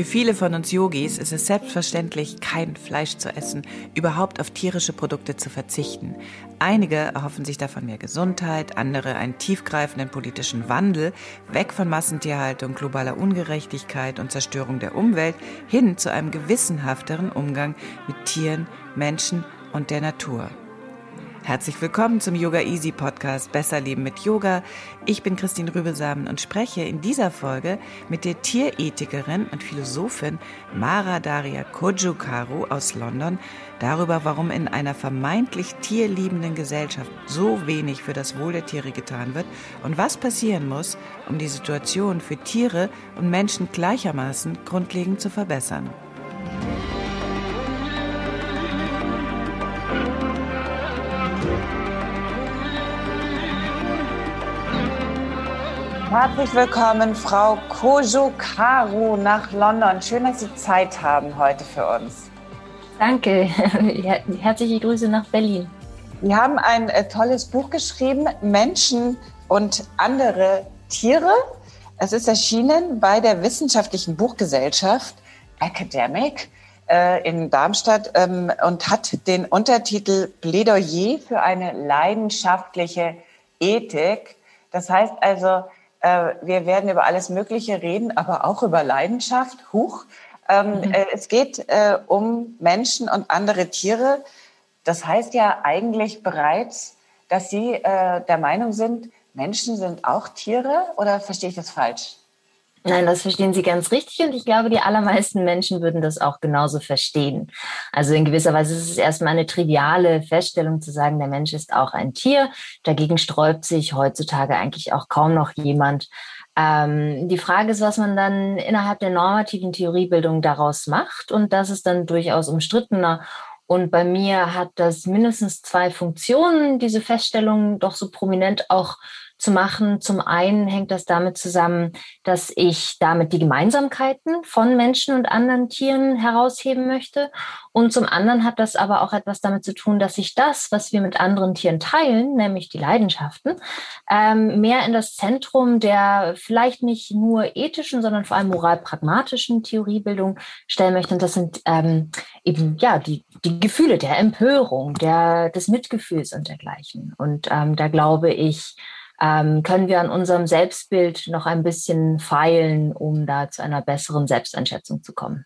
Für viele von uns Yogis ist es selbstverständlich, kein Fleisch zu essen, überhaupt auf tierische Produkte zu verzichten. Einige erhoffen sich davon mehr Gesundheit, andere einen tiefgreifenden politischen Wandel, weg von Massentierhaltung, globaler Ungerechtigkeit und Zerstörung der Umwelt hin zu einem gewissenhafteren Umgang mit Tieren, Menschen und der Natur. Herzlich willkommen zum Yoga Easy Podcast Besser Leben mit Yoga. Ich bin Christine Rübelsamen und spreche in dieser Folge mit der Tierethikerin und Philosophin Mara Daria Kojukaru aus London darüber, warum in einer vermeintlich tierliebenden Gesellschaft so wenig für das Wohl der Tiere getan wird und was passieren muss, um die Situation für Tiere und Menschen gleichermaßen grundlegend zu verbessern. Herzlich willkommen, Frau Kojo Karu nach London. Schön, dass Sie Zeit haben heute für uns. Danke. Herzliche Grüße nach Berlin. Sie haben ein äh, tolles Buch geschrieben, Menschen und andere Tiere. Es ist erschienen bei der Wissenschaftlichen Buchgesellschaft Academic äh, in Darmstadt ähm, und hat den Untertitel Plädoyer für eine leidenschaftliche Ethik. Das heißt also, äh, wir werden über alles Mögliche reden, aber auch über Leidenschaft. Huch. Ähm, mhm. äh, es geht äh, um Menschen und andere Tiere. Das heißt ja eigentlich bereits, dass Sie äh, der Meinung sind, Menschen sind auch Tiere oder verstehe ich das falsch? Nein, das verstehen Sie ganz richtig und ich glaube, die allermeisten Menschen würden das auch genauso verstehen. Also in gewisser Weise ist es erstmal eine triviale Feststellung zu sagen, der Mensch ist auch ein Tier. Dagegen sträubt sich heutzutage eigentlich auch kaum noch jemand. Ähm, die Frage ist, was man dann innerhalb der normativen Theoriebildung daraus macht und das ist dann durchaus umstrittener. Und bei mir hat das mindestens zwei Funktionen, diese Feststellung doch so prominent auch zu machen. Zum einen hängt das damit zusammen, dass ich damit die Gemeinsamkeiten von Menschen und anderen Tieren herausheben möchte. Und zum anderen hat das aber auch etwas damit zu tun, dass ich das, was wir mit anderen Tieren teilen, nämlich die Leidenschaften, ähm, mehr in das Zentrum der vielleicht nicht nur ethischen, sondern vor allem moralpragmatischen Theoriebildung stellen möchte. Und das sind ähm, eben ja die, die Gefühle der Empörung, der, des Mitgefühls und dergleichen. Und ähm, da glaube ich, ähm, können wir an unserem Selbstbild noch ein bisschen feilen, um da zu einer besseren Selbsteinschätzung zu kommen?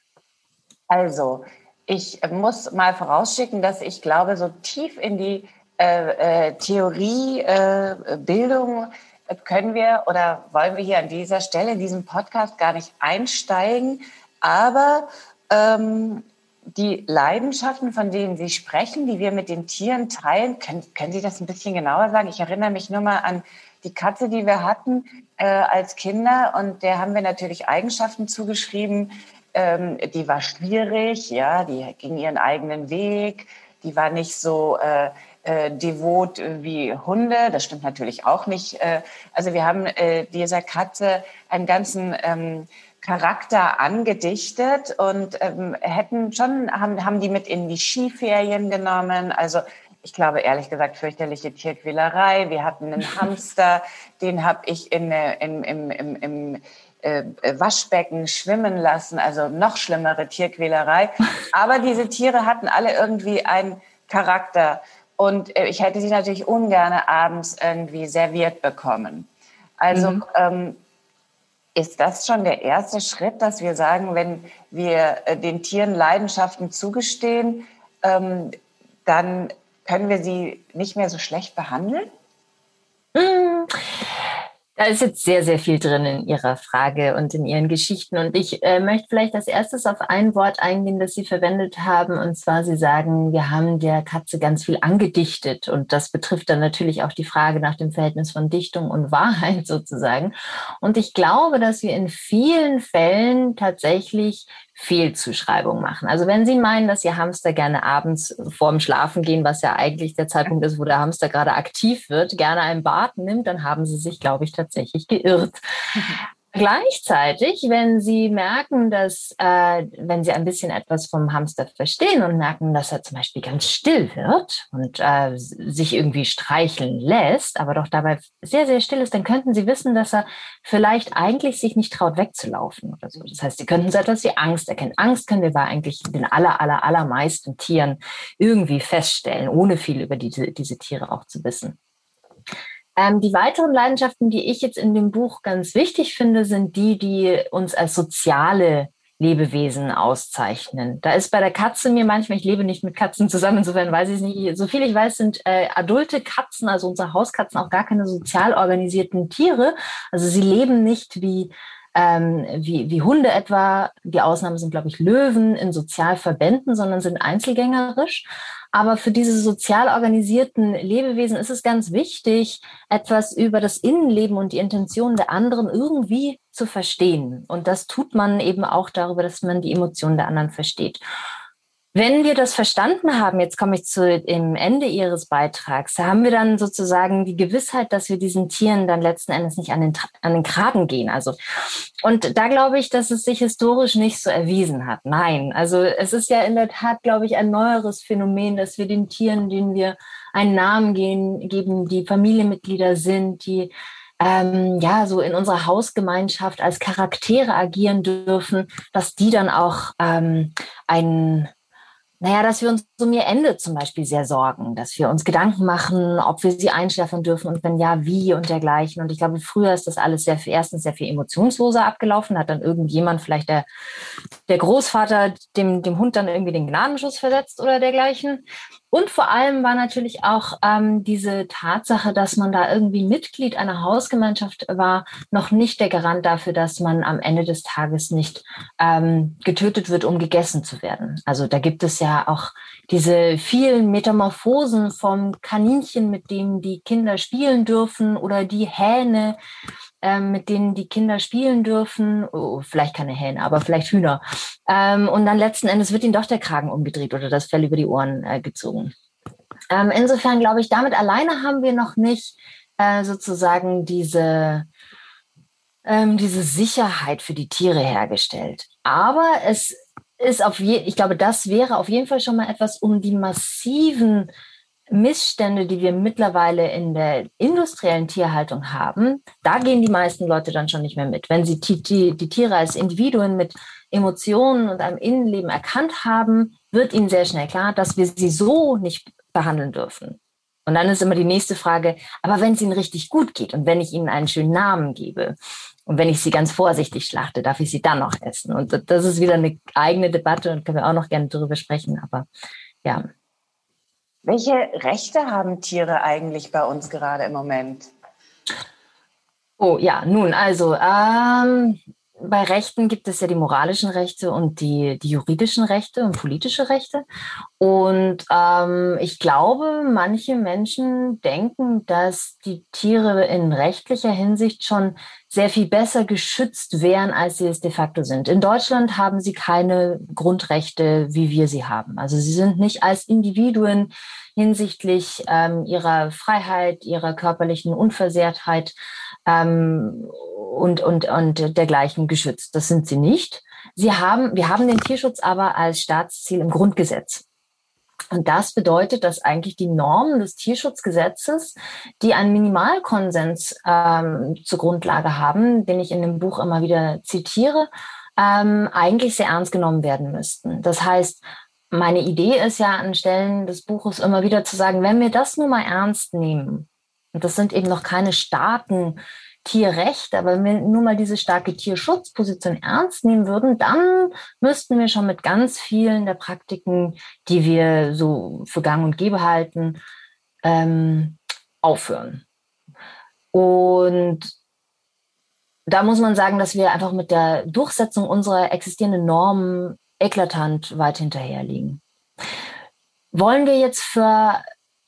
Also, ich muss mal vorausschicken, dass ich glaube, so tief in die äh, äh, Theoriebildung äh, können wir oder wollen wir hier an dieser Stelle in diesem Podcast gar nicht einsteigen. Aber ähm, die Leidenschaften, von denen Sie sprechen, die wir mit den Tieren teilen, können, können Sie das ein bisschen genauer sagen? Ich erinnere mich nur mal an die Katze, die wir hatten äh, als Kinder und der haben wir natürlich Eigenschaften zugeschrieben. Ähm, die war schwierig, ja, die ging ihren eigenen Weg, die war nicht so äh, äh, devot wie Hunde. Das stimmt natürlich auch nicht. Äh, also wir haben äh, dieser Katze einen ganzen ähm, Charakter angedichtet und ähm, hätten schon, haben, haben die mit in die Skiferien genommen. Also ich glaube ehrlich gesagt fürchterliche Tierquälerei. Wir hatten einen Hamster, den habe ich in, äh, in, im, im, im äh, Waschbecken schwimmen lassen, also noch schlimmere Tierquälerei. Aber diese Tiere hatten alle irgendwie einen Charakter und äh, ich hätte sie natürlich ungern abends irgendwie serviert bekommen. Also mhm. ähm, ist das schon der erste Schritt, dass wir sagen, wenn wir äh, den Tieren Leidenschaften zugestehen, ähm, dann können wir sie nicht mehr so schlecht behandeln? Mm. Da ist jetzt sehr, sehr viel drin in Ihrer Frage und in Ihren Geschichten. Und ich äh, möchte vielleicht als erstes auf ein Wort eingehen, das Sie verwendet haben. Und zwar, Sie sagen, wir haben der Katze ganz viel angedichtet. Und das betrifft dann natürlich auch die Frage nach dem Verhältnis von Dichtung und Wahrheit sozusagen. Und ich glaube, dass wir in vielen Fällen tatsächlich Fehlzuschreibung machen. Also wenn Sie meinen, dass Ihr Hamster gerne abends vorm Schlafen gehen, was ja eigentlich der Zeitpunkt ist, wo der Hamster gerade aktiv wird, gerne ein Bad nimmt, dann haben Sie sich, glaube ich, tatsächlich geirrt. Gleichzeitig, wenn Sie merken, dass, äh, wenn Sie ein bisschen etwas vom Hamster verstehen und merken, dass er zum Beispiel ganz still wird und äh, sich irgendwie streicheln lässt, aber doch dabei sehr, sehr still ist, dann könnten Sie wissen, dass er vielleicht eigentlich sich nicht traut, wegzulaufen oder so. Das heißt, Sie könnten so etwas wie Angst erkennen. Angst können wir bei eigentlich den aller, aller, allermeisten Tieren irgendwie feststellen, ohne viel über diese, diese Tiere auch zu wissen. Ähm, die weiteren Leidenschaften, die ich jetzt in dem Buch ganz wichtig finde, sind die, die uns als soziale Lebewesen auszeichnen. Da ist bei der Katze mir manchmal, ich lebe nicht mit Katzen zusammen, insofern weiß ich es nicht. So viel ich weiß, sind äh, adulte Katzen, also unsere Hauskatzen, auch gar keine sozial organisierten Tiere. Also sie leben nicht wie ähm, wie, wie Hunde etwa. Die Ausnahme sind, glaube ich, Löwen in Sozialverbänden, sondern sind einzelgängerisch. Aber für diese sozial organisierten Lebewesen ist es ganz wichtig, etwas über das Innenleben und die Intentionen der anderen irgendwie zu verstehen. Und das tut man eben auch darüber, dass man die Emotionen der anderen versteht. Wenn wir das verstanden haben, jetzt komme ich zu dem Ende Ihres Beitrags, haben wir dann sozusagen die Gewissheit, dass wir diesen Tieren dann letzten Endes nicht an den, an den Kragen gehen. Also, und da glaube ich, dass es sich historisch nicht so erwiesen hat. Nein, also es ist ja in der Tat, glaube ich, ein neueres Phänomen, dass wir den Tieren, denen wir einen Namen gehen, geben, die Familienmitglieder sind, die ähm, ja so in unserer Hausgemeinschaft als Charaktere agieren dürfen, dass die dann auch ähm, ein naja, dass wir uns um ihr Ende zum Beispiel sehr sorgen, dass wir uns Gedanken machen, ob wir sie einschläfern dürfen und wenn ja, wie und dergleichen. Und ich glaube, früher ist das alles sehr, erstens sehr viel emotionsloser abgelaufen, hat dann irgendjemand, vielleicht der, der Großvater, dem, dem Hund dann irgendwie den Gnadenschuss versetzt oder dergleichen. Und vor allem war natürlich auch ähm, diese Tatsache, dass man da irgendwie Mitglied einer Hausgemeinschaft war, noch nicht der Garant dafür, dass man am Ende des Tages nicht ähm, getötet wird, um gegessen zu werden. Also da gibt es ja auch diese vielen Metamorphosen vom Kaninchen, mit dem die Kinder spielen dürfen, oder die Hähne, ähm, mit denen die Kinder spielen dürfen. Oh, vielleicht keine Hähne, aber vielleicht Hühner. Ähm, und dann letzten Endes wird ihnen doch der Kragen umgedreht oder das Fell über die Ohren äh, gezogen. Ähm, insofern glaube ich, damit alleine haben wir noch nicht äh, sozusagen diese, ähm, diese Sicherheit für die Tiere hergestellt. Aber es ist auf je, ich glaube, das wäre auf jeden Fall schon mal etwas, um die massiven Missstände, die wir mittlerweile in der industriellen Tierhaltung haben, da gehen die meisten Leute dann schon nicht mehr mit. Wenn sie die, die, die Tiere als Individuen mit Emotionen und einem Innenleben erkannt haben, wird ihnen sehr schnell klar, dass wir sie so nicht behandeln dürfen. Und dann ist immer die nächste Frage, aber wenn es ihnen richtig gut geht und wenn ich ihnen einen schönen Namen gebe und wenn ich sie ganz vorsichtig schlachte, darf ich sie dann noch essen? Und das ist wieder eine eigene Debatte und können wir auch noch gerne darüber sprechen. Aber ja, welche Rechte haben Tiere eigentlich bei uns gerade im Moment? Oh ja, nun, also ähm, bei Rechten gibt es ja die moralischen Rechte und die, die juridischen Rechte und politische Rechte. Und ähm, ich glaube, manche Menschen denken, dass die Tiere in rechtlicher Hinsicht schon sehr viel besser geschützt wären, als sie es de facto sind. In Deutschland haben sie keine Grundrechte, wie wir sie haben. Also sie sind nicht als Individuen hinsichtlich ähm, ihrer Freiheit, ihrer körperlichen Unversehrtheit ähm, und, und, und dergleichen geschützt. Das sind sie nicht. Sie haben, wir haben den Tierschutz aber als Staatsziel im Grundgesetz. Und das bedeutet, dass eigentlich die Normen des Tierschutzgesetzes, die einen Minimalkonsens ähm, zur Grundlage haben, den ich in dem Buch immer wieder zitiere, ähm, eigentlich sehr ernst genommen werden müssten. Das heißt, meine Idee ist ja an Stellen des Buches immer wieder zu sagen, wenn wir das nur mal ernst nehmen, und das sind eben noch keine starken Tierrechte, aber wenn wir nur mal diese starke Tierschutzposition ernst nehmen würden, dann müssten wir schon mit ganz vielen der Praktiken, die wir so für gang und gäbe halten, ähm, aufhören. Und da muss man sagen, dass wir einfach mit der Durchsetzung unserer existierenden Normen eklatant weit hinterherliegen. Wollen wir jetzt für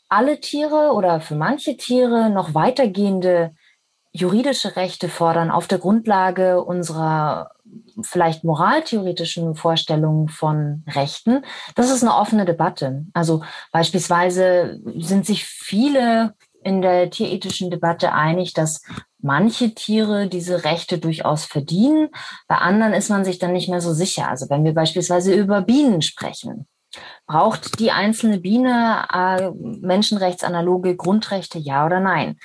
alle Tiere oder für manche Tiere noch weitergehende juridische Rechte fordern auf der Grundlage unserer vielleicht moraltheoretischen Vorstellungen von Rechten, das ist eine offene Debatte. Also beispielsweise sind sich viele in der tierethischen Debatte einig, dass manche Tiere diese Rechte durchaus verdienen. Bei anderen ist man sich dann nicht mehr so sicher. Also wenn wir beispielsweise über Bienen sprechen, braucht die einzelne Biene äh, menschenrechtsanaloge Grundrechte, ja oder nein?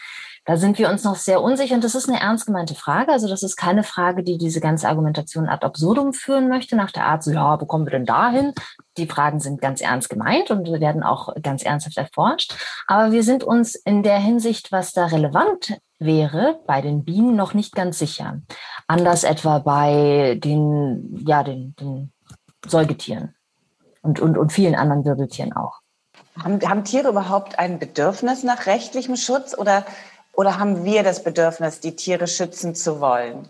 Da sind wir uns noch sehr unsicher und das ist eine ernst gemeinte Frage. Also das ist keine Frage, die diese ganze Argumentation ad absurdum führen möchte, nach der Art, so ja, wo kommen wir denn dahin? Die Fragen sind ganz ernst gemeint und werden auch ganz ernsthaft erforscht. Aber wir sind uns in der Hinsicht, was da relevant wäre, bei den Bienen noch nicht ganz sicher. Anders etwa bei den, ja, den, den Säugetieren und, und, und vielen anderen Wirbeltieren auch. Haben, haben Tiere überhaupt ein Bedürfnis nach rechtlichem Schutz oder oder haben wir das Bedürfnis, die Tiere schützen zu wollen?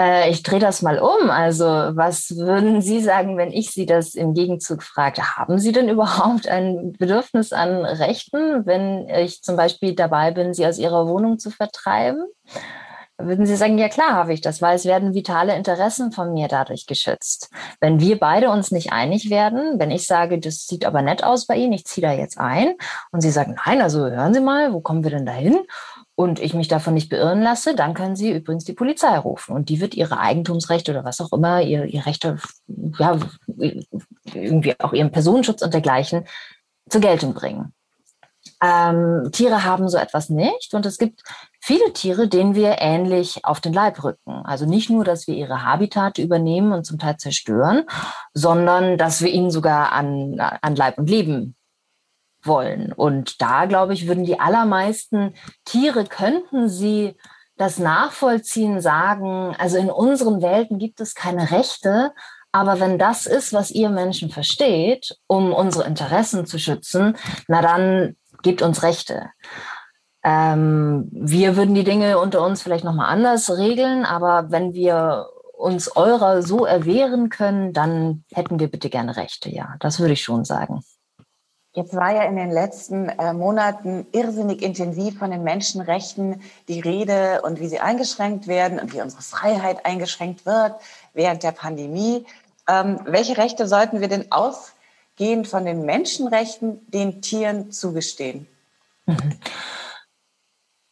Äh, ich drehe das mal um. Also, was würden Sie sagen, wenn ich Sie das im Gegenzug fragte? Haben Sie denn überhaupt ein Bedürfnis an Rechten, wenn ich zum Beispiel dabei bin, Sie aus Ihrer Wohnung zu vertreiben? Würden Sie sagen, ja klar habe ich das, weil es werden vitale Interessen von mir dadurch geschützt. Wenn wir beide uns nicht einig werden, wenn ich sage, das sieht aber nett aus bei Ihnen, ich ziehe da jetzt ein und Sie sagen, nein, also hören Sie mal, wo kommen wir denn dahin? Und ich mich davon nicht beirren lasse, dann können Sie übrigens die Polizei rufen und die wird Ihre Eigentumsrechte oder was auch immer, ihr, ihr Rechte, ja, irgendwie auch Ihren Personenschutz und dergleichen zur Geltung bringen. Ähm, Tiere haben so etwas nicht und es gibt viele Tiere, denen wir ähnlich auf den Leib rücken. Also nicht nur, dass wir ihre Habitate übernehmen und zum Teil zerstören, sondern dass wir ihnen sogar an, an Leib und Leben wollen. Und da, glaube ich, würden die allermeisten Tiere, könnten sie das nachvollziehen, sagen, also in unseren Welten gibt es keine Rechte, aber wenn das ist, was ihr Menschen versteht, um unsere Interessen zu schützen, na dann gebt uns Rechte. Ähm, wir würden die Dinge unter uns vielleicht nochmal anders regeln, aber wenn wir uns eurer so erwehren können, dann hätten wir bitte gerne Rechte, ja. Das würde ich schon sagen. Jetzt war ja in den letzten äh, Monaten irrsinnig intensiv von den Menschenrechten die Rede und wie sie eingeschränkt werden und wie unsere Freiheit eingeschränkt wird während der Pandemie. Ähm, welche Rechte sollten wir denn aus gehend von den Menschenrechten den Tieren zugestehen?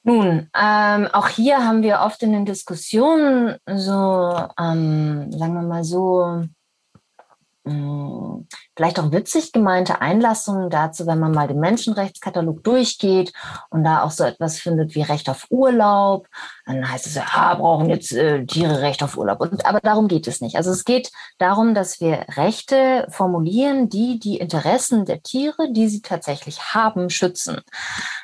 Nun, ähm, auch hier haben wir oft in den Diskussionen so, ähm, sagen wir mal so, vielleicht auch witzig gemeinte Einlassungen dazu, wenn man mal den Menschenrechtskatalog durchgeht und da auch so etwas findet wie Recht auf Urlaub, dann heißt es ja, ah, brauchen jetzt äh, Tiere Recht auf Urlaub. Und, aber darum geht es nicht. Also es geht darum, dass wir Rechte formulieren, die die Interessen der Tiere, die sie tatsächlich haben, schützen.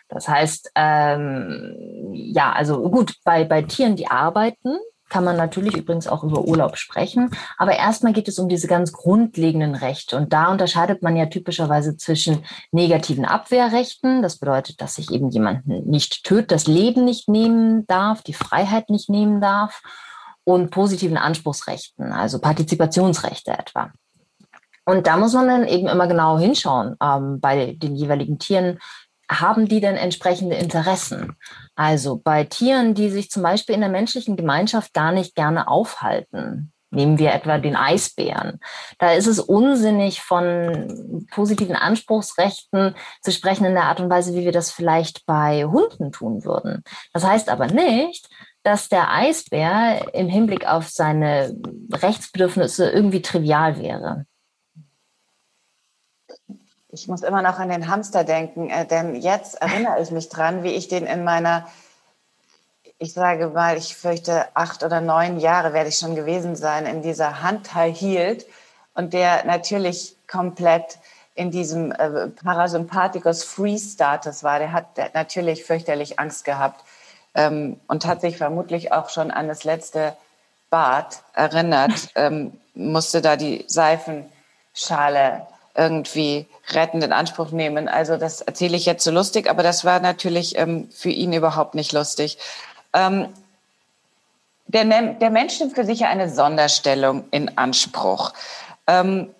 Das heißt, ähm, ja, also gut, bei, bei Tieren, die arbeiten, kann man natürlich übrigens auch über Urlaub sprechen. Aber erstmal geht es um diese ganz grundlegenden Rechte. Und da unterscheidet man ja typischerweise zwischen negativen Abwehrrechten. Das bedeutet, dass sich eben jemanden nicht tötet, das Leben nicht nehmen darf, die Freiheit nicht nehmen darf. Und positiven Anspruchsrechten, also Partizipationsrechte etwa. Und da muss man dann eben immer genau hinschauen ähm, bei den jeweiligen Tieren, haben die denn entsprechende Interessen? Also bei Tieren, die sich zum Beispiel in der menschlichen Gemeinschaft gar nicht gerne aufhalten, nehmen wir etwa den Eisbären. Da ist es unsinnig, von positiven Anspruchsrechten zu sprechen in der Art und Weise, wie wir das vielleicht bei Hunden tun würden. Das heißt aber nicht, dass der Eisbär im Hinblick auf seine Rechtsbedürfnisse irgendwie trivial wäre. Ich muss immer noch an den Hamster denken, äh, denn jetzt erinnere ich mich dran, wie ich den in meiner, ich sage mal, ich fürchte, acht oder neun Jahre werde ich schon gewesen sein, in dieser Handteil hielt und der natürlich komplett in diesem äh, Parasympathikus Free Status war. Der hat natürlich fürchterlich Angst gehabt ähm, und hat sich vermutlich auch schon an das letzte Bad erinnert, ähm, musste da die Seifenschale irgendwie rettend in Anspruch nehmen. Also das erzähle ich jetzt so lustig, aber das war natürlich ähm, für ihn überhaupt nicht lustig. Ähm, der, der Mensch nimmt für sich ja eine Sonderstellung in Anspruch. Ähm,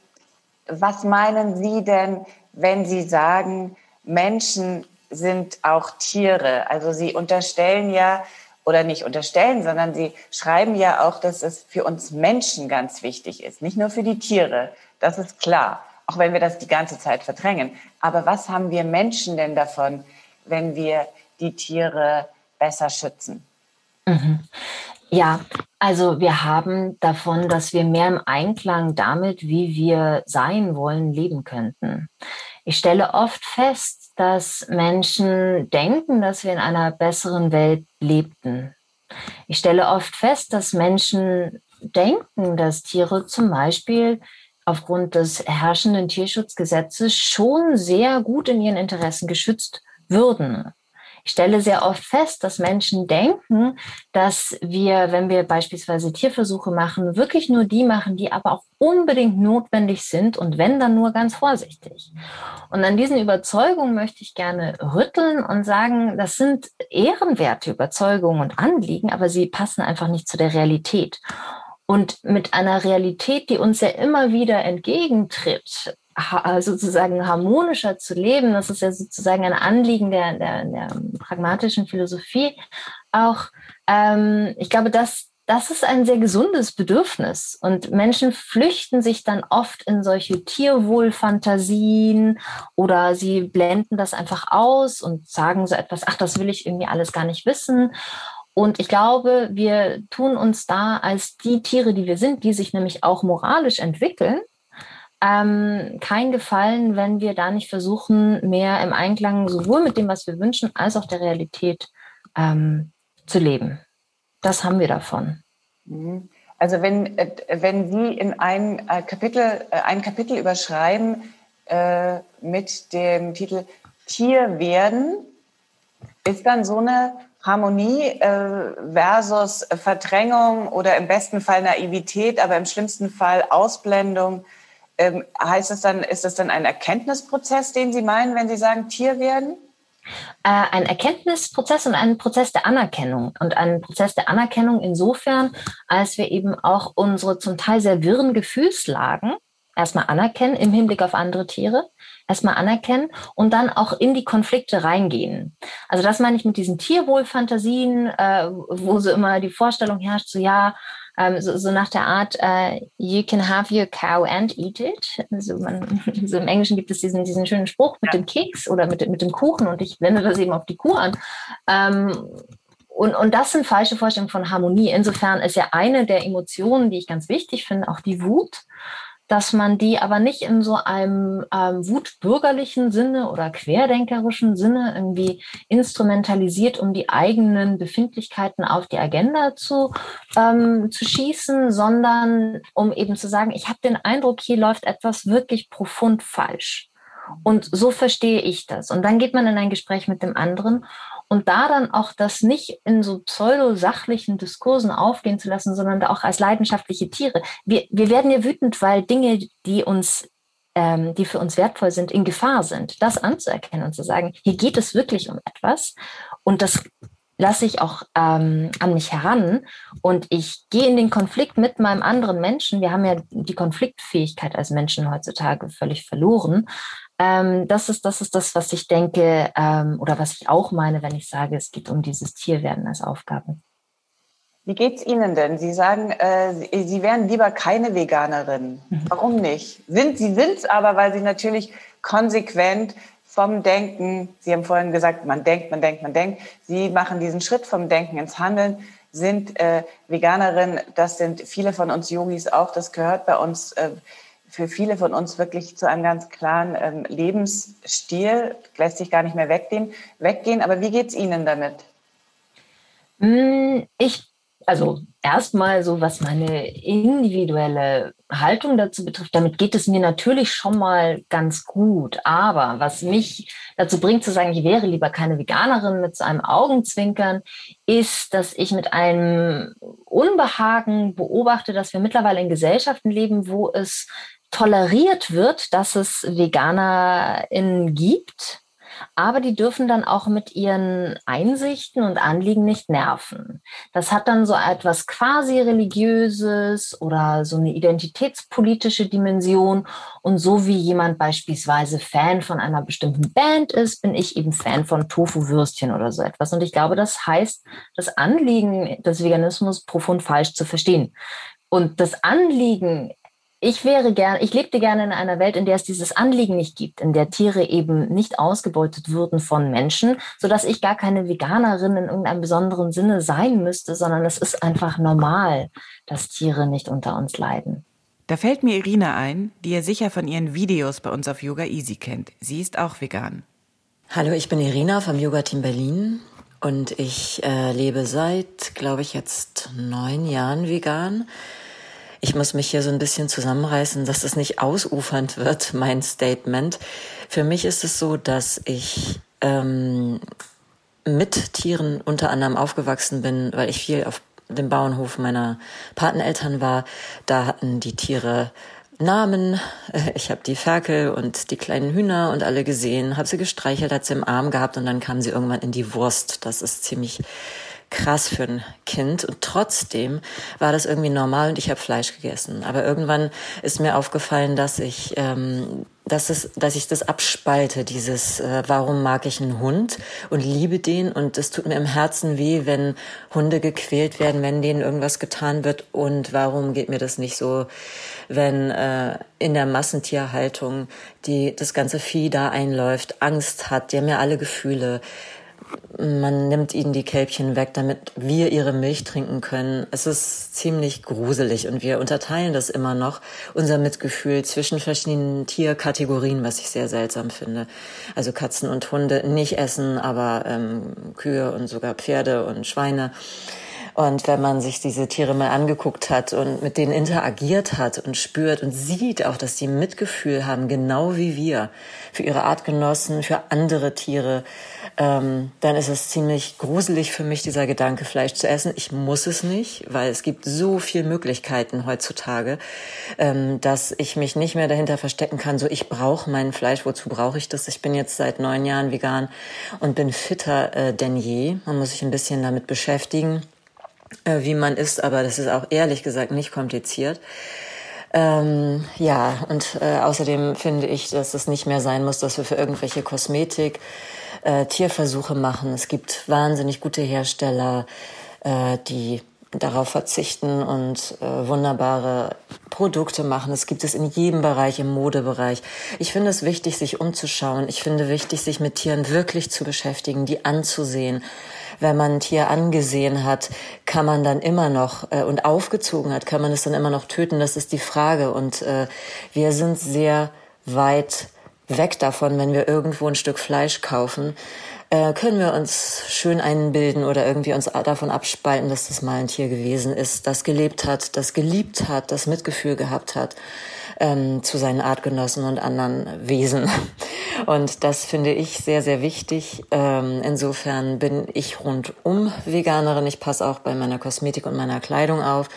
was meinen Sie denn, wenn Sie sagen, Menschen sind auch Tiere? Also Sie unterstellen ja, oder nicht unterstellen, sondern Sie schreiben ja auch, dass es für uns Menschen ganz wichtig ist, nicht nur für die Tiere. Das ist klar, auch wenn wir das die ganze Zeit verdrängen. Aber was haben wir Menschen denn davon, wenn wir die Tiere besser schützen? Mhm. Ja, also wir haben davon, dass wir mehr im Einklang damit, wie wir sein wollen, leben könnten. Ich stelle oft fest, dass Menschen denken, dass wir in einer besseren Welt lebten. Ich stelle oft fest, dass Menschen denken, dass Tiere zum Beispiel aufgrund des herrschenden Tierschutzgesetzes schon sehr gut in ihren Interessen geschützt würden. Ich stelle sehr oft fest, dass Menschen denken, dass wir, wenn wir beispielsweise Tierversuche machen, wirklich nur die machen, die aber auch unbedingt notwendig sind und wenn dann nur ganz vorsichtig. Und an diesen Überzeugungen möchte ich gerne rütteln und sagen, das sind ehrenwerte Überzeugungen und Anliegen, aber sie passen einfach nicht zu der Realität. Und mit einer Realität, die uns ja immer wieder entgegentritt, sozusagen harmonischer zu leben. Das ist ja sozusagen ein Anliegen der, der, der pragmatischen Philosophie. Auch, ähm, ich glaube, das, das ist ein sehr gesundes Bedürfnis. Und Menschen flüchten sich dann oft in solche Tierwohlfantasien oder sie blenden das einfach aus und sagen so etwas, ach, das will ich irgendwie alles gar nicht wissen. Und ich glaube, wir tun uns da als die Tiere, die wir sind, die sich nämlich auch moralisch entwickeln, ähm, kein Gefallen, wenn wir da nicht versuchen, mehr im Einklang sowohl mit dem, was wir wünschen, als auch der Realität ähm, zu leben. Das haben wir davon. Mhm. Also wenn, äh, wenn Sie in ein äh, Kapitel, äh, ein Kapitel überschreiben äh, mit dem Titel Tier werden, ist dann so eine Harmonie äh, versus Verdrängung oder im besten Fall Naivität, aber im schlimmsten Fall Ausblendung ähm, heißt es dann, ist es dann ein Erkenntnisprozess, den Sie meinen, wenn Sie sagen Tier werden? Äh, ein Erkenntnisprozess und ein Prozess der Anerkennung. Und ein Prozess der Anerkennung insofern, als wir eben auch unsere zum Teil sehr wirren Gefühlslagen erstmal anerkennen im Hinblick auf andere Tiere, erstmal anerkennen und dann auch in die Konflikte reingehen. Also das meine ich mit diesen Tierwohlfantasien, äh, wo so immer die Vorstellung herrscht, so ja, ähm, so, so, nach der Art, uh, you can have your cow and eat it. Also man, so im Englischen gibt es diesen, diesen schönen Spruch mit dem Keks oder mit, mit dem Kuchen und ich wende das eben auf die Kuh an. Ähm, und, und das sind falsche Vorstellungen von Harmonie. Insofern ist ja eine der Emotionen, die ich ganz wichtig finde, auch die Wut dass man die aber nicht in so einem ähm, wutbürgerlichen Sinne oder querdenkerischen Sinne irgendwie instrumentalisiert, um die eigenen Befindlichkeiten auf die Agenda zu, ähm, zu schießen, sondern um eben zu sagen, ich habe den Eindruck, hier läuft etwas wirklich profund falsch. Und so verstehe ich das. Und dann geht man in ein Gespräch mit dem anderen und da dann auch das nicht in so pseudo-sachlichen Diskursen aufgehen zu lassen, sondern da auch als leidenschaftliche Tiere. Wir, wir werden ja wütend, weil Dinge, die uns ähm, die für uns wertvoll sind, in Gefahr sind. Das anzuerkennen und zu sagen, hier geht es wirklich um etwas und das lasse ich auch ähm, an mich heran und ich gehe in den Konflikt mit meinem anderen Menschen. Wir haben ja die Konfliktfähigkeit als Menschen heutzutage völlig verloren. Ähm, das, ist, das ist das, was ich denke ähm, oder was ich auch meine, wenn ich sage, es geht um dieses Tierwerden als Aufgabe. Wie geht es Ihnen denn? Sie sagen, äh, Sie wären lieber keine Veganerin. Mhm. Warum nicht? Sind, Sie sind es aber, weil Sie natürlich konsequent vom Denken, Sie haben vorhin gesagt, man denkt, man denkt, man denkt. Sie machen diesen Schritt vom Denken ins Handeln, sind äh, Veganerin. Das sind viele von uns Yogis auch. Das gehört bei uns äh, für viele von uns wirklich zu einem ganz klaren ähm, Lebensstil, lässt sich gar nicht mehr weggehen. weggehen. Aber wie geht es Ihnen damit? Hm, ich, also erstmal so, was meine individuelle Haltung dazu betrifft, damit geht es mir natürlich schon mal ganz gut. Aber was mich dazu bringt zu sagen, ich wäre lieber keine Veganerin mit so einem Augenzwinkern, ist, dass ich mit einem Unbehagen beobachte, dass wir mittlerweile in Gesellschaften leben, wo es toleriert wird, dass es VeganerInnen gibt, aber die dürfen dann auch mit ihren Einsichten und Anliegen nicht nerven. Das hat dann so etwas quasi religiöses oder so eine identitätspolitische Dimension. Und so wie jemand beispielsweise Fan von einer bestimmten Band ist, bin ich eben Fan von Tofu-Würstchen oder so etwas. Und ich glaube, das heißt, das Anliegen des Veganismus profund falsch zu verstehen. Und das Anliegen ich wäre gern, ich lebte gerne in einer Welt, in der es dieses Anliegen nicht gibt, in der Tiere eben nicht ausgebeutet würden von Menschen, so dass ich gar keine Veganerin in irgendeinem besonderen Sinne sein müsste, sondern es ist einfach normal, dass Tiere nicht unter uns leiden. Da fällt mir Irina ein, die ihr sicher von ihren Videos bei uns auf Yoga Easy kennt. Sie ist auch vegan. Hallo, ich bin Irina vom Yoga Team Berlin und ich äh, lebe seit, glaube ich, jetzt neun Jahren vegan ich muss mich hier so ein bisschen zusammenreißen, dass es nicht ausufernd wird, mein Statement. Für mich ist es so, dass ich ähm, mit Tieren unter anderem aufgewachsen bin, weil ich viel auf dem Bauernhof meiner Pateneltern war. Da hatten die Tiere Namen. Ich habe die Ferkel und die kleinen Hühner und alle gesehen, habe sie gestreichelt, hat sie im Arm gehabt und dann kam sie irgendwann in die Wurst. Das ist ziemlich krass für ein Kind. Und trotzdem war das irgendwie normal und ich habe Fleisch gegessen. Aber irgendwann ist mir aufgefallen, dass ich, ähm, dass, es, dass ich das abspalte, dieses, äh, warum mag ich einen Hund und liebe den. Und es tut mir im Herzen weh, wenn Hunde gequält werden, wenn denen irgendwas getan wird. Und warum geht mir das nicht so, wenn äh, in der Massentierhaltung die, das ganze Vieh da einläuft, Angst hat, die haben ja alle Gefühle man nimmt ihnen die Kälbchen weg, damit wir ihre Milch trinken können. Es ist ziemlich gruselig und wir unterteilen das immer noch, unser Mitgefühl zwischen verschiedenen Tierkategorien, was ich sehr seltsam finde. Also Katzen und Hunde nicht essen, aber ähm, Kühe und sogar Pferde und Schweine. Und wenn man sich diese Tiere mal angeguckt hat und mit denen interagiert hat und spürt und sieht auch, dass die Mitgefühl haben, genau wie wir, für ihre Artgenossen, für andere Tiere, ähm, dann ist es ziemlich gruselig für mich, dieser Gedanke, Fleisch zu essen. Ich muss es nicht, weil es gibt so viele Möglichkeiten heutzutage, ähm, dass ich mich nicht mehr dahinter verstecken kann, so ich brauche mein Fleisch, wozu brauche ich das? Ich bin jetzt seit neun Jahren vegan und bin fitter äh, denn je. Man muss sich ein bisschen damit beschäftigen, äh, wie man ist, aber das ist auch ehrlich gesagt nicht kompliziert. Ähm, ja, und äh, außerdem finde ich, dass es nicht mehr sein muss, dass wir für irgendwelche Kosmetik äh, Tierversuche machen. Es gibt wahnsinnig gute Hersteller, äh, die darauf verzichten und äh, wunderbare Produkte machen. Es gibt es in jedem Bereich, im Modebereich. Ich finde es wichtig, sich umzuschauen. Ich finde wichtig, sich mit Tieren wirklich zu beschäftigen, die anzusehen. Wenn man ein Tier angesehen hat, kann man dann immer noch äh, und aufgezogen hat, kann man es dann immer noch töten. Das ist die Frage. Und äh, wir sind sehr weit weg davon, wenn wir irgendwo ein Stück Fleisch kaufen, äh, können wir uns schön einbilden oder irgendwie uns davon abspalten, dass das mal ein Tier gewesen ist, das gelebt hat, das geliebt hat, das Mitgefühl gehabt hat ähm, zu seinen Artgenossen und anderen Wesen. Und das finde ich sehr, sehr wichtig. Ähm, insofern bin ich rundum Veganerin. Ich passe auch bei meiner Kosmetik und meiner Kleidung auf.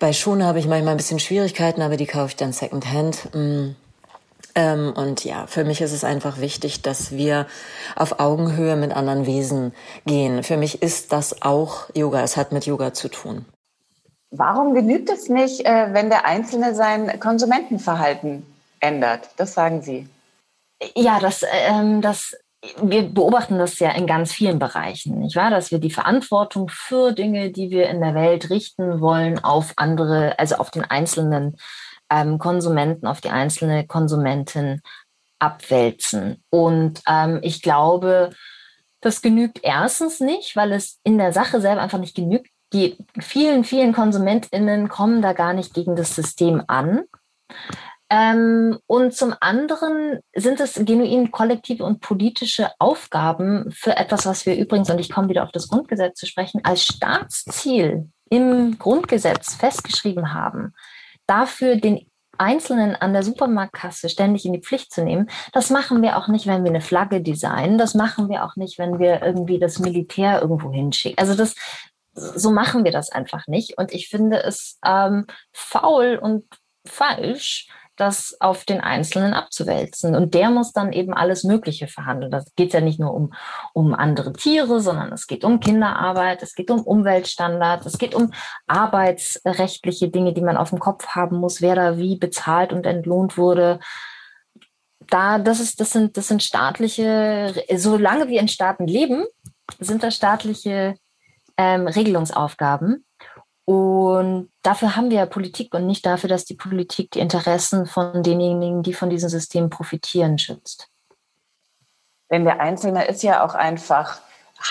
Bei Schuhen habe ich manchmal ein bisschen Schwierigkeiten, aber die kaufe ich dann secondhand. Mm ähm, und ja, für mich ist es einfach wichtig, dass wir auf Augenhöhe mit anderen Wesen gehen. Für mich ist das auch Yoga. Es hat mit Yoga zu tun. Warum genügt es nicht, äh, wenn der Einzelne sein Konsumentenverhalten ändert? Das sagen Sie. Ja, das, ähm, das, wir beobachten das ja in ganz vielen Bereichen, nicht wahr? Dass wir die Verantwortung für Dinge, die wir in der Welt richten wollen, auf andere, also auf den Einzelnen ähm, Konsumenten auf die einzelne Konsumentin abwälzen. Und ähm, ich glaube, das genügt erstens nicht, weil es in der Sache selber einfach nicht genügt. Die vielen, vielen KonsumentInnen kommen da gar nicht gegen das System an. Ähm, und zum anderen sind es genuin kollektive und politische Aufgaben für etwas, was wir übrigens, und ich komme wieder auf das Grundgesetz zu sprechen, als Staatsziel im Grundgesetz festgeschrieben haben dafür den Einzelnen an der Supermarktkasse ständig in die Pflicht zu nehmen, das machen wir auch nicht, wenn wir eine Flagge designen. Das machen wir auch nicht, wenn wir irgendwie das Militär irgendwo hinschicken. Also das, so machen wir das einfach nicht. Und ich finde es ähm, faul und falsch, das auf den Einzelnen abzuwälzen. Und der muss dann eben alles Mögliche verhandeln. Das geht ja nicht nur um, um andere Tiere, sondern es geht um Kinderarbeit, es geht um Umweltstandards, es geht um arbeitsrechtliche Dinge, die man auf dem Kopf haben muss, wer da wie bezahlt und entlohnt wurde da, das ist, das sind, das sind staatliche, solange wir in Staaten leben, sind das staatliche ähm, Regelungsaufgaben. Und dafür haben wir ja Politik und nicht dafür, dass die Politik die Interessen von denjenigen, die von diesem System profitieren, schützt. Denn der Einzelne ist ja auch einfach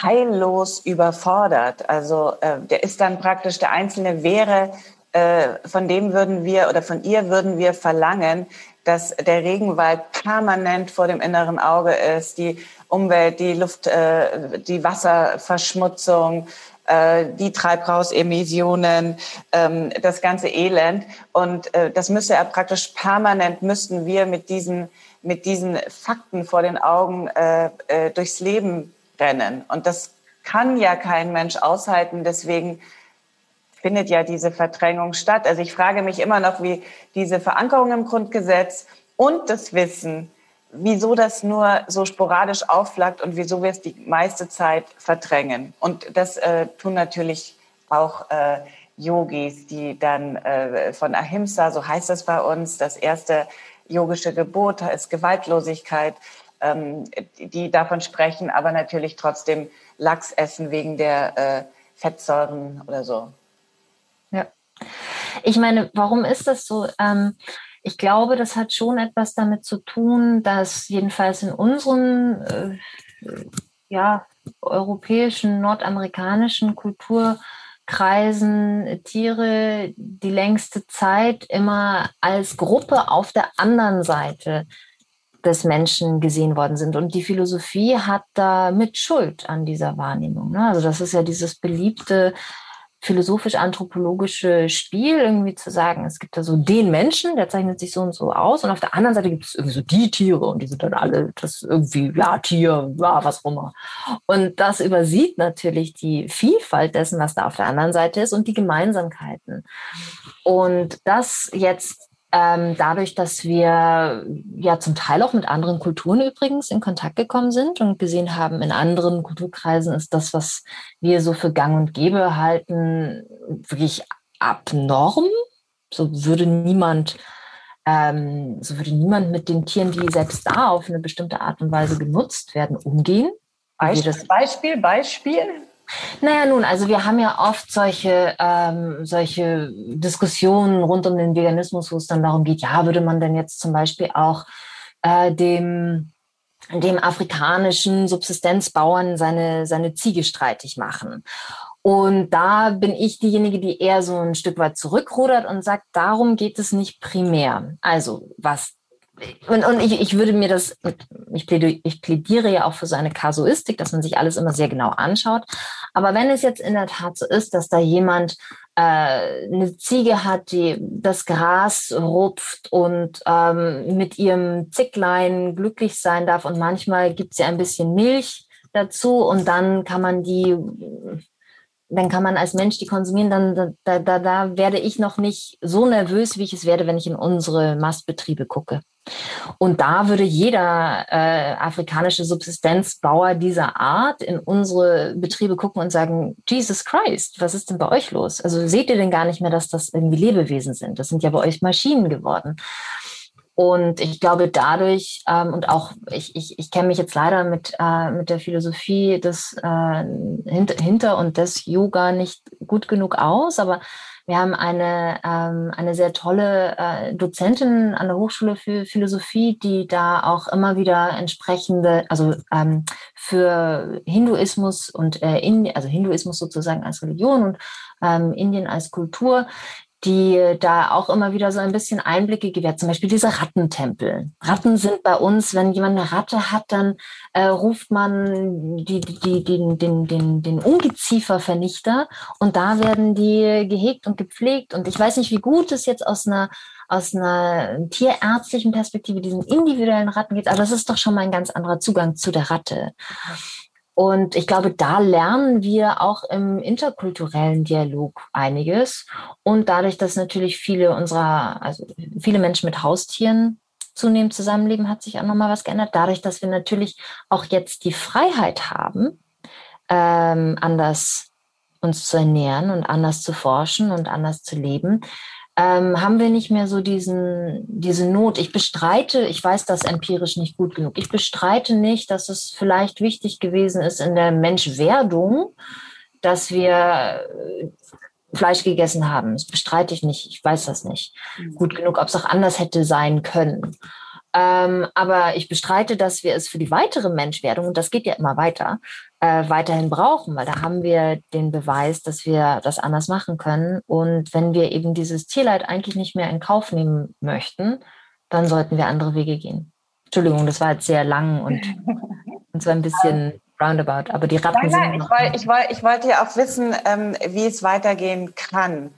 heillos überfordert. Also äh, der ist dann praktisch, der Einzelne wäre, äh, von dem würden wir oder von ihr würden wir verlangen, dass der Regenwald permanent vor dem inneren Auge ist, die Umwelt, die Luft, äh, die Wasserverschmutzung, die Treibhausemissionen, ähm, das ganze Elend. Und äh, das müsste er praktisch permanent, müssten wir mit diesen, mit diesen Fakten vor den Augen äh, äh, durchs Leben rennen. Und das kann ja kein Mensch aushalten. Deswegen findet ja diese Verdrängung statt. Also ich frage mich immer noch, wie diese Verankerung im Grundgesetz und das Wissen, wieso das nur so sporadisch aufflackt und wieso wir es die meiste Zeit verdrängen. Und das äh, tun natürlich auch äh, Yogis, die dann äh, von Ahimsa, so heißt es bei uns, das erste yogische Gebot ist Gewaltlosigkeit, ähm, die davon sprechen, aber natürlich trotzdem Lachs essen wegen der äh, Fettsäuren oder so. Ja. Ich meine, warum ist das so? Ähm, ich glaube, das hat schon etwas damit zu tun, dass jedenfalls in unseren äh, ja, europäischen, nordamerikanischen Kulturkreisen Tiere die längste Zeit immer als Gruppe auf der anderen Seite des Menschen gesehen worden sind. Und die Philosophie hat da mit Schuld an dieser Wahrnehmung. Ne? Also das ist ja dieses beliebte philosophisch-anthropologische Spiel, irgendwie zu sagen, es gibt da so den Menschen, der zeichnet sich so und so aus, und auf der anderen Seite gibt es irgendwie so die Tiere und die sind dann alle das irgendwie, ja, Tier, ja, was auch immer. Und das übersieht natürlich die Vielfalt dessen, was da auf der anderen Seite ist und die Gemeinsamkeiten. Und das jetzt ähm, dadurch, dass wir ja zum Teil auch mit anderen Kulturen übrigens in Kontakt gekommen sind und gesehen haben, in anderen Kulturkreisen ist das, was wir so für Gang und Gäbe halten, wirklich abnorm. So würde niemand, ähm, so würde niemand mit den Tieren, die selbst da auf eine bestimmte Art und Weise genutzt werden, umgehen. Beispiel, Beispiel, Beispiel. Naja, nun, also wir haben ja oft solche, ähm, solche Diskussionen rund um den Veganismus, wo es dann darum geht, ja, würde man denn jetzt zum Beispiel auch äh, dem, dem afrikanischen Subsistenzbauern seine, seine Ziege streitig machen? Und da bin ich diejenige, die eher so ein Stück weit zurückrudert und sagt, darum geht es nicht primär. Also was und, und ich, ich würde mir das, ich plädiere, ich plädiere ja auch für so eine Kasuistik, dass man sich alles immer sehr genau anschaut. Aber wenn es jetzt in der Tat so ist, dass da jemand äh, eine Ziege hat, die das Gras rupft und ähm, mit ihrem Zicklein glücklich sein darf und manchmal gibt sie ein bisschen Milch dazu und dann kann man die dann kann man als Mensch die konsumieren, dann da, da, da werde ich noch nicht so nervös, wie ich es werde, wenn ich in unsere Mastbetriebe gucke. Und da würde jeder äh, afrikanische Subsistenzbauer dieser Art in unsere Betriebe gucken und sagen, Jesus Christ, was ist denn bei euch los? Also seht ihr denn gar nicht mehr, dass das irgendwie Lebewesen sind? Das sind ja bei euch Maschinen geworden. Und ich glaube, dadurch, ähm, und auch ich, ich, ich kenne mich jetzt leider mit, äh, mit der Philosophie des äh, hinter und des Yoga nicht gut genug aus, aber wir haben eine, ähm, eine sehr tolle äh, Dozentin an der Hochschule für Philosophie, die da auch immer wieder entsprechende, also ähm, für Hinduismus und äh, Indi also Hinduismus sozusagen als Religion und ähm, Indien als Kultur, die da auch immer wieder so ein bisschen Einblicke gewährt. Zum Beispiel diese Rattentempel. Ratten sind bei uns, wenn jemand eine Ratte hat, dann äh, ruft man die, die, den, den, den, den Ungeziefervernichter und da werden die gehegt und gepflegt. Und ich weiß nicht, wie gut es jetzt aus einer aus einer tierärztlichen Perspektive diesen individuellen Ratten geht, aber das ist doch schon mal ein ganz anderer Zugang zu der Ratte. Und ich glaube, da lernen wir auch im interkulturellen Dialog einiges. Und dadurch, dass natürlich viele unserer, also viele Menschen mit Haustieren zunehmend zusammenleben, hat sich auch nochmal was geändert. Dadurch, dass wir natürlich auch jetzt die Freiheit haben, ähm, anders uns zu ernähren und anders zu forschen und anders zu leben, ähm, haben wir nicht mehr so diesen, diese Not. Ich bestreite, ich weiß das empirisch nicht gut genug, ich bestreite nicht, dass es vielleicht wichtig gewesen ist in der Menschwerdung, dass wir äh, Fleisch gegessen haben. Das bestreite ich nicht, ich weiß das nicht mhm. gut genug, ob es auch anders hätte sein können. Ähm, aber ich bestreite, dass wir es für die weitere Menschwerdung, und das geht ja immer weiter, äh, weiterhin brauchen, weil da haben wir den Beweis, dass wir das anders machen können. Und wenn wir eben dieses Tierleid eigentlich nicht mehr in Kauf nehmen möchten, dann sollten wir andere Wege gehen. Entschuldigung, das war jetzt sehr lang und, und so ein bisschen roundabout, aber die Ratten nein, nein, sind. Ich, wollt, ich, wollt, ich wollte ja auch wissen, ähm, wie es weitergehen kann.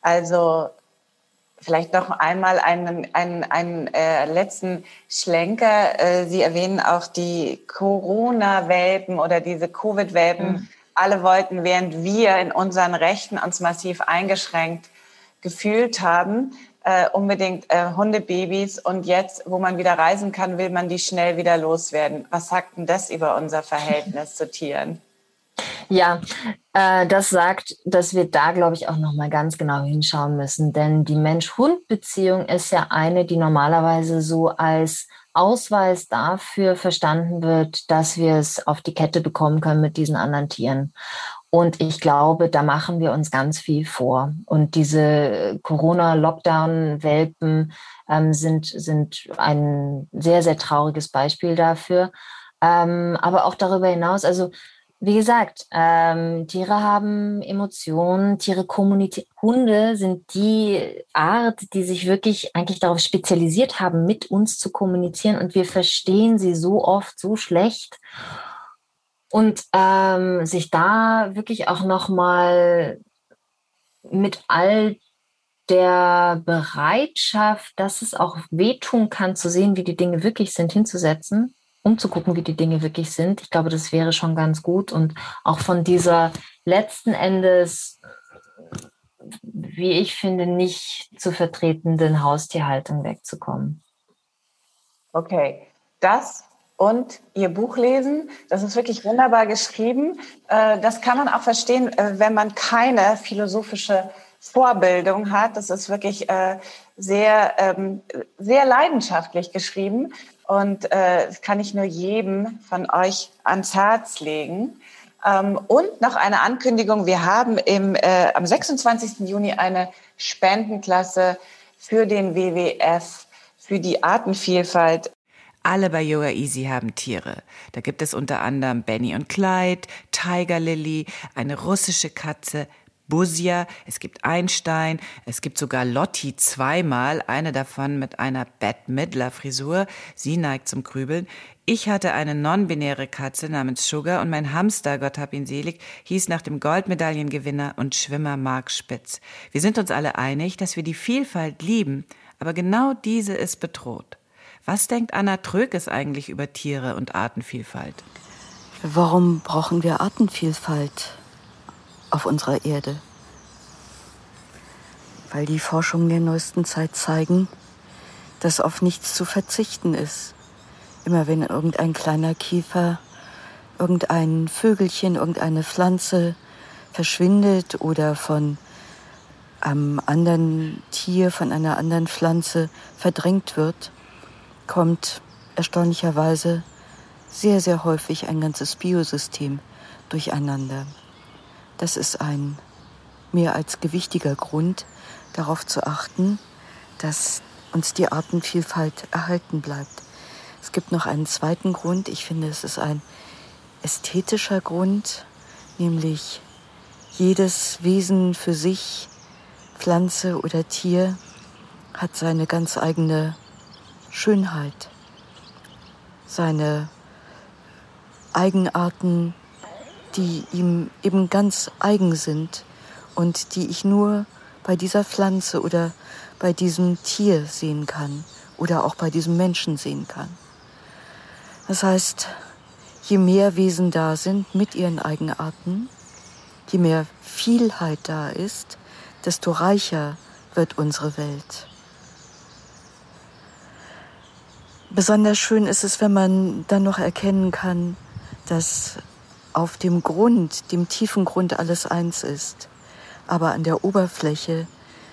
Also Vielleicht noch einmal einen, einen, einen äh, letzten Schlenker. Äh, Sie erwähnen auch die Corona-Welpen oder diese Covid-Welpen. Mhm. Alle wollten, während wir in unseren Rechten uns massiv eingeschränkt gefühlt haben, äh, unbedingt äh, Hundebabys. Und jetzt, wo man wieder reisen kann, will man die schnell wieder loswerden. Was sagt denn das über unser Verhältnis zu Tieren? Ja, äh, das sagt, dass wir da, glaube ich, auch nochmal ganz genau hinschauen müssen. Denn die Mensch-Hund-Beziehung ist ja eine, die normalerweise so als Ausweis dafür verstanden wird, dass wir es auf die Kette bekommen können mit diesen anderen Tieren. Und ich glaube, da machen wir uns ganz viel vor. Und diese Corona-Lockdown-Welpen ähm, sind, sind ein sehr, sehr trauriges Beispiel dafür. Ähm, aber auch darüber hinaus, also wie gesagt, ähm, Tiere haben Emotionen, Tiere kommunizieren. Hunde sind die Art, die sich wirklich eigentlich darauf spezialisiert haben, mit uns zu kommunizieren und wir verstehen sie so oft so schlecht. Und ähm, sich da wirklich auch nochmal mit all der Bereitschaft, dass es auch wehtun kann, zu sehen, wie die Dinge wirklich sind, hinzusetzen um zu gucken, wie die Dinge wirklich sind. Ich glaube, das wäre schon ganz gut und auch von dieser letzten Endes, wie ich finde, nicht zu vertretenden Haustierhaltung wegzukommen. Okay, das und Ihr Buch lesen, das ist wirklich wunderbar geschrieben. Äh, das kann man auch verstehen, äh, wenn man keine philosophische Vorbildung hat. Das ist wirklich äh, sehr, ähm, sehr leidenschaftlich geschrieben. Und äh, das kann ich nur jedem von euch ans Herz legen. Ähm, und noch eine Ankündigung. Wir haben im, äh, am 26. Juni eine Spendenklasse für den WWF, für die Artenvielfalt. Alle bei Yoga Easy haben Tiere. Da gibt es unter anderem Benny und Clyde, Tiger Lily, eine russische Katze, Busia, es gibt Einstein, es gibt sogar Lotti zweimal, eine davon mit einer Bette Midler Frisur. Sie neigt zum Grübeln. Ich hatte eine non-binäre Katze namens Sugar und mein Hamster, Gott hab ihn selig, hieß nach dem Goldmedaillengewinner und Schwimmer Mark Spitz. Wir sind uns alle einig, dass wir die Vielfalt lieben, aber genau diese ist bedroht. Was denkt Anna Trökes eigentlich über Tiere und Artenvielfalt? Warum brauchen wir Artenvielfalt? Auf unserer Erde. Weil die Forschungen der neuesten Zeit zeigen, dass auf nichts zu verzichten ist. Immer wenn irgendein kleiner Kiefer, irgendein Vögelchen, irgendeine Pflanze verschwindet oder von einem anderen Tier, von einer anderen Pflanze verdrängt wird, kommt erstaunlicherweise sehr, sehr häufig ein ganzes Biosystem durcheinander. Das ist ein mehr als gewichtiger Grund, darauf zu achten, dass uns die Artenvielfalt erhalten bleibt. Es gibt noch einen zweiten Grund. Ich finde, es ist ein ästhetischer Grund, nämlich jedes Wesen für sich, Pflanze oder Tier, hat seine ganz eigene Schönheit, seine Eigenarten, die ihm eben ganz eigen sind und die ich nur bei dieser Pflanze oder bei diesem Tier sehen kann oder auch bei diesem Menschen sehen kann. Das heißt, je mehr Wesen da sind mit ihren Eigenarten, je mehr Vielheit da ist, desto reicher wird unsere Welt. Besonders schön ist es, wenn man dann noch erkennen kann, dass auf dem Grund, dem tiefen Grund alles eins ist, aber an der Oberfläche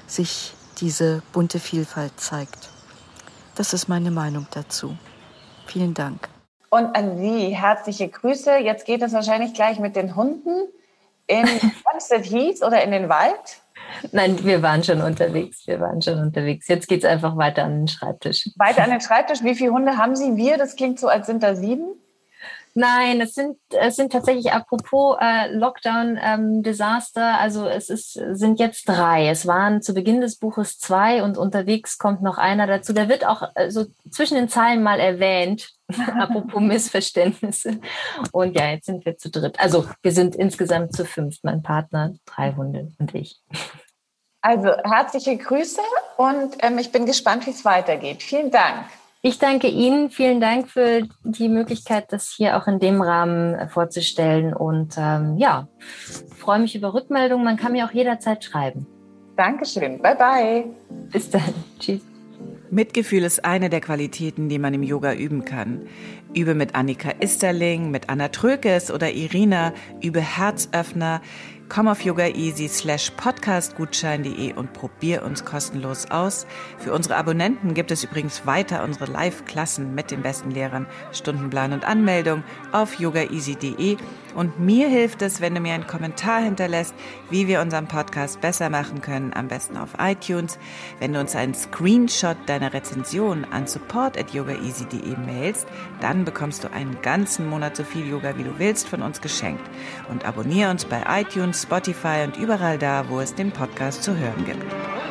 sich diese bunte Vielfalt zeigt. Das ist meine Meinung dazu. Vielen Dank. Und an Sie herzliche Grüße. Jetzt geht es wahrscheinlich gleich mit den Hunden in Hampstead Heath oder in den Wald. Nein, wir waren schon unterwegs. Wir waren schon unterwegs. Jetzt geht es einfach weiter an den Schreibtisch. Weiter an den Schreibtisch. Wie viele Hunde haben Sie? Wir, das klingt so, als sind da sieben. Nein, es sind, es sind tatsächlich apropos äh, Lockdown-Desaster, ähm, also es ist, sind jetzt drei. Es waren zu Beginn des Buches zwei und unterwegs kommt noch einer dazu. Der wird auch äh, so zwischen den Zeilen mal erwähnt, apropos Missverständnisse. Und ja, jetzt sind wir zu dritt. Also wir sind insgesamt zu fünf, mein Partner, drei Hunde und ich. Also herzliche Grüße und ähm, ich bin gespannt, wie es weitergeht. Vielen Dank. Ich danke Ihnen. Vielen Dank für die Möglichkeit, das hier auch in dem Rahmen äh, vorzustellen. Und ähm, ja, freue mich über Rückmeldungen. Man kann mir auch jederzeit schreiben. Dankeschön. Bye bye. Bis dann. Tschüss. Mitgefühl ist eine der Qualitäten, die man im Yoga üben kann. Übe mit Annika Isterling, mit Anna Trökes oder Irina, übe Herzöffner. Komm auf yogaeasy slash podcastgutschein.de und probier uns kostenlos aus. Für unsere Abonnenten gibt es übrigens weiter unsere Live-Klassen mit den besten Lehrern, Stundenplan und Anmeldung auf yogaeasy.de. Und mir hilft es, wenn du mir einen Kommentar hinterlässt, wie wir unseren Podcast besser machen können, am besten auf iTunes. Wenn du uns einen Screenshot deiner Rezension an support at yogaeasy.de mailst, dann bekommst du einen ganzen Monat so viel Yoga, wie du willst, von uns geschenkt. Und abonniere uns bei iTunes, Spotify und überall da, wo es den Podcast zu hören gibt.